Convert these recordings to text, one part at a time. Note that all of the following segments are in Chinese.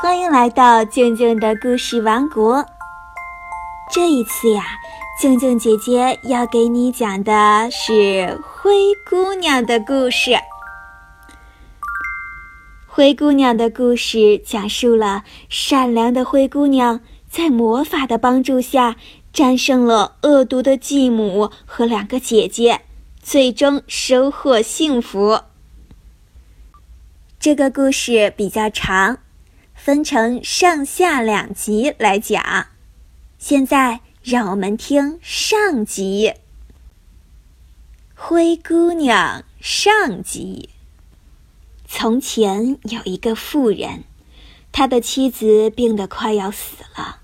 欢迎来到静静的故事王国。这一次呀，静静姐姐要给你讲的是灰姑娘的故事。灰姑娘的故事讲述了善良的灰姑娘在魔法的帮助下战胜了恶毒的继母和两个姐姐，最终收获幸福。这个故事比较长。分成上下两集来讲，现在让我们听上集《灰姑娘》上集。从前有一个妇人，他的妻子病得快要死了。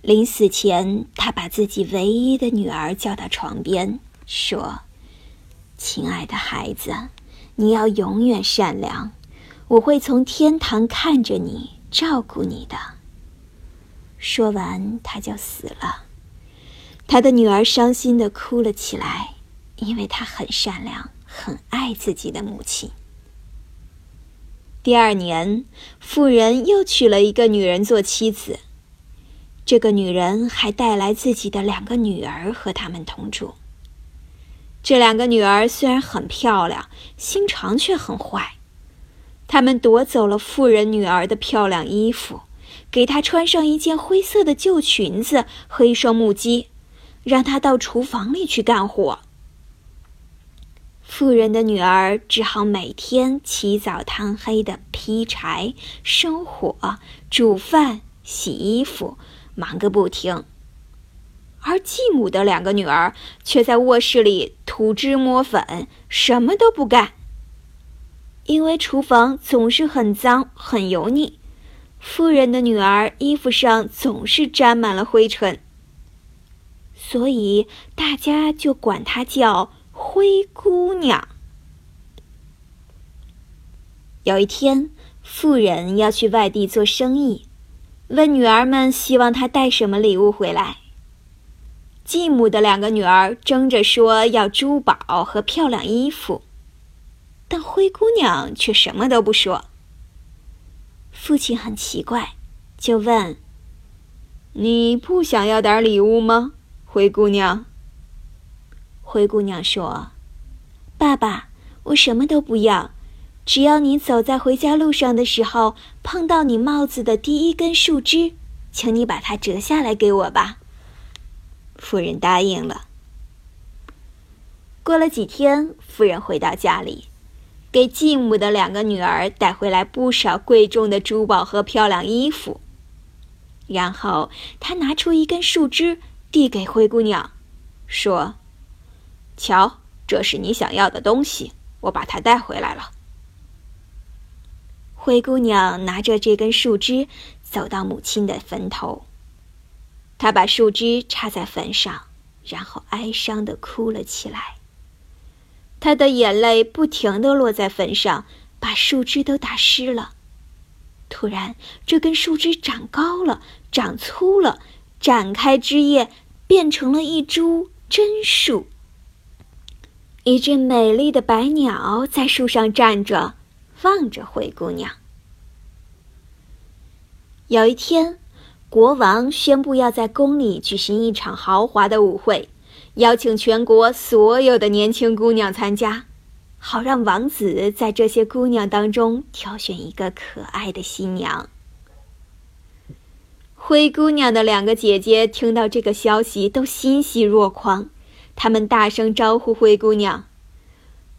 临死前，他把自己唯一的女儿叫到床边，说：“亲爱的孩子，你要永远善良。”我会从天堂看着你，照顾你的。说完，他就死了。他的女儿伤心的哭了起来，因为她很善良，很爱自己的母亲。第二年，妇人又娶了一个女人做妻子。这个女人还带来自己的两个女儿和他们同住。这两个女儿虽然很漂亮，心肠却很坏。他们夺走了富人女儿的漂亮衣服，给她穿上一件灰色的旧裙子和一双木屐，让她到厨房里去干活。富人的女儿只好每天起早贪黑的劈柴、生火、煮饭、洗衣服，忙个不停；而继母的两个女儿却在卧室里涂脂抹粉，什么都不干。因为厨房总是很脏很油腻，富人的女儿衣服上总是沾满了灰尘，所以大家就管她叫灰姑娘。有一天，富人要去外地做生意，问女儿们希望她带什么礼物回来。继母的两个女儿争着说要珠宝和漂亮衣服。但灰姑娘却什么都不说。父亲很奇怪，就问：“你不想要点礼物吗，灰姑娘？”灰姑娘说：“爸爸，我什么都不要，只要你走在回家路上的时候碰到你帽子的第一根树枝，请你把它折下来给我吧。”妇人答应了。过了几天，妇人回到家里。给继母的两个女儿带回来不少贵重的珠宝和漂亮衣服，然后他拿出一根树枝递给灰姑娘，说：“瞧，这是你想要的东西，我把它带回来了。”灰姑娘拿着这根树枝走到母亲的坟头，她把树枝插在坟上，然后哀伤的哭了起来。他的眼泪不停地落在坟上，把树枝都打湿了。突然，这根树枝长高了，长粗了，展开枝叶，变成了一株真树。一只美丽的白鸟在树上站着，望着灰姑娘。有一天，国王宣布要在宫里举行一场豪华的舞会。邀请全国所有的年轻姑娘参加，好让王子在这些姑娘当中挑选一个可爱的新娘。灰姑娘的两个姐姐听到这个消息，都欣喜若狂，她们大声招呼灰姑娘：“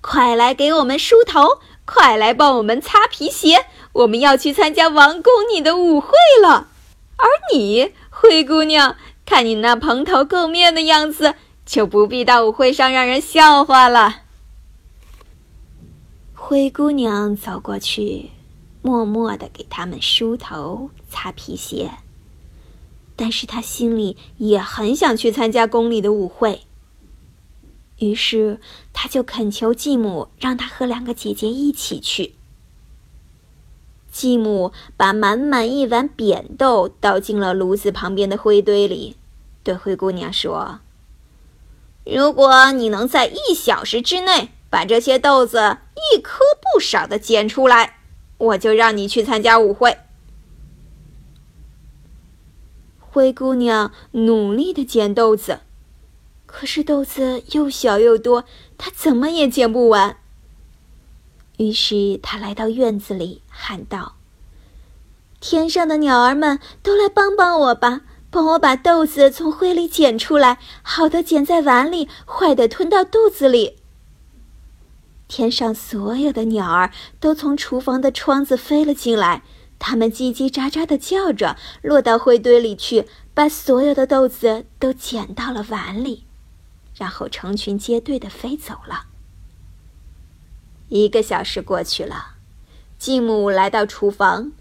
快来给我们梳头，快来帮我们擦皮鞋，我们要去参加王宫里的舞会了。而你，灰姑娘，看你那蓬头垢面的样子。”就不必到舞会上让人笑话了。灰姑娘走过去，默默的给他们梳头、擦皮鞋。但是她心里也很想去参加宫里的舞会。于是，她就恳求继母让她和两个姐姐一起去。继母把满满一碗扁豆倒进了炉子旁边的灰堆里，对灰姑娘说。如果你能在一小时之内把这些豆子一颗不少的捡出来，我就让你去参加舞会。灰姑娘努力的捡豆子，可是豆子又小又多，她怎么也捡不完。于是她来到院子里，喊道：“天上的鸟儿们都来帮帮我吧，帮我把豆子从灰里捡出来，好的捡在碗里，坏的吞到肚子里。”天上所有的鸟儿都从厨房的窗子飞了进来，它们叽叽喳喳地叫着，落到灰堆里去，把所有的豆子都捡到了碗里，然后成群结队地飞走了。一个小时过去了，继母来到厨房，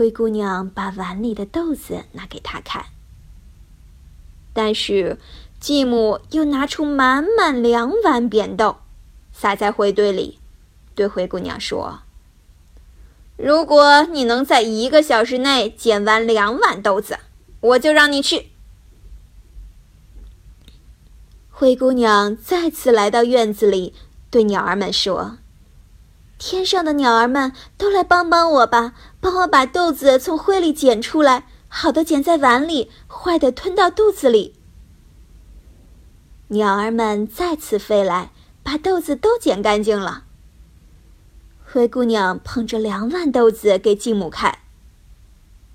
灰姑娘把碗里的豆子拿给他看，但是继母又拿出满满两碗扁豆。撒在灰堆里，对灰姑娘说：“如果你能在一个小时内捡完两碗豆子，我就让你去。”灰姑娘再次来到院子里，对鸟儿们说：“天上的鸟儿们都来帮帮我吧，帮我把豆子从灰里捡出来，好的捡在碗里，坏的吞到肚子里。”鸟儿们再次飞来。把豆子都捡干净了。灰姑娘捧着两碗豆子给继母看，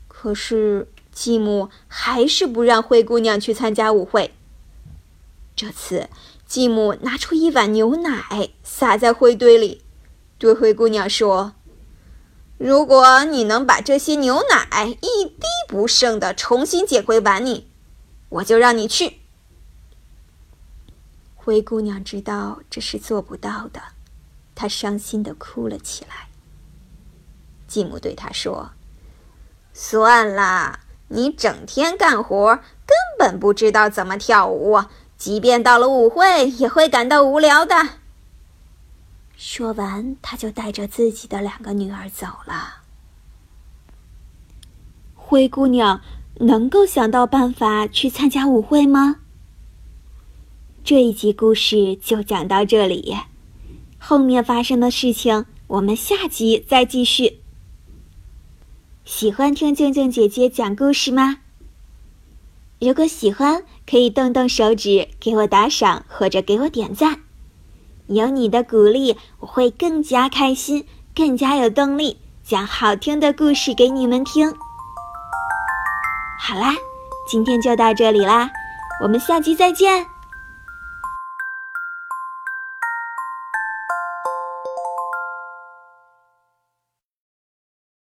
可是继母还是不让灰姑娘去参加舞会。这次，继母拿出一碗牛奶洒在灰堆里，对灰姑娘说：“如果你能把这些牛奶一滴不剩的重新捡回碗里，我就让你去。”灰姑娘知道这是做不到的，她伤心的哭了起来。继母对她说：“算了，你整天干活，根本不知道怎么跳舞，即便到了舞会，也会感到无聊的。”说完，她就带着自己的两个女儿走了。灰姑娘能够想到办法去参加舞会吗？这一集故事就讲到这里，后面发生的事情我们下集再继续。喜欢听静静姐姐讲故事吗？如果喜欢，可以动动手指给我打赏或者给我点赞，有你的鼓励，我会更加开心，更加有动力讲好听的故事给你们听。好啦，今天就到这里啦，我们下期再见。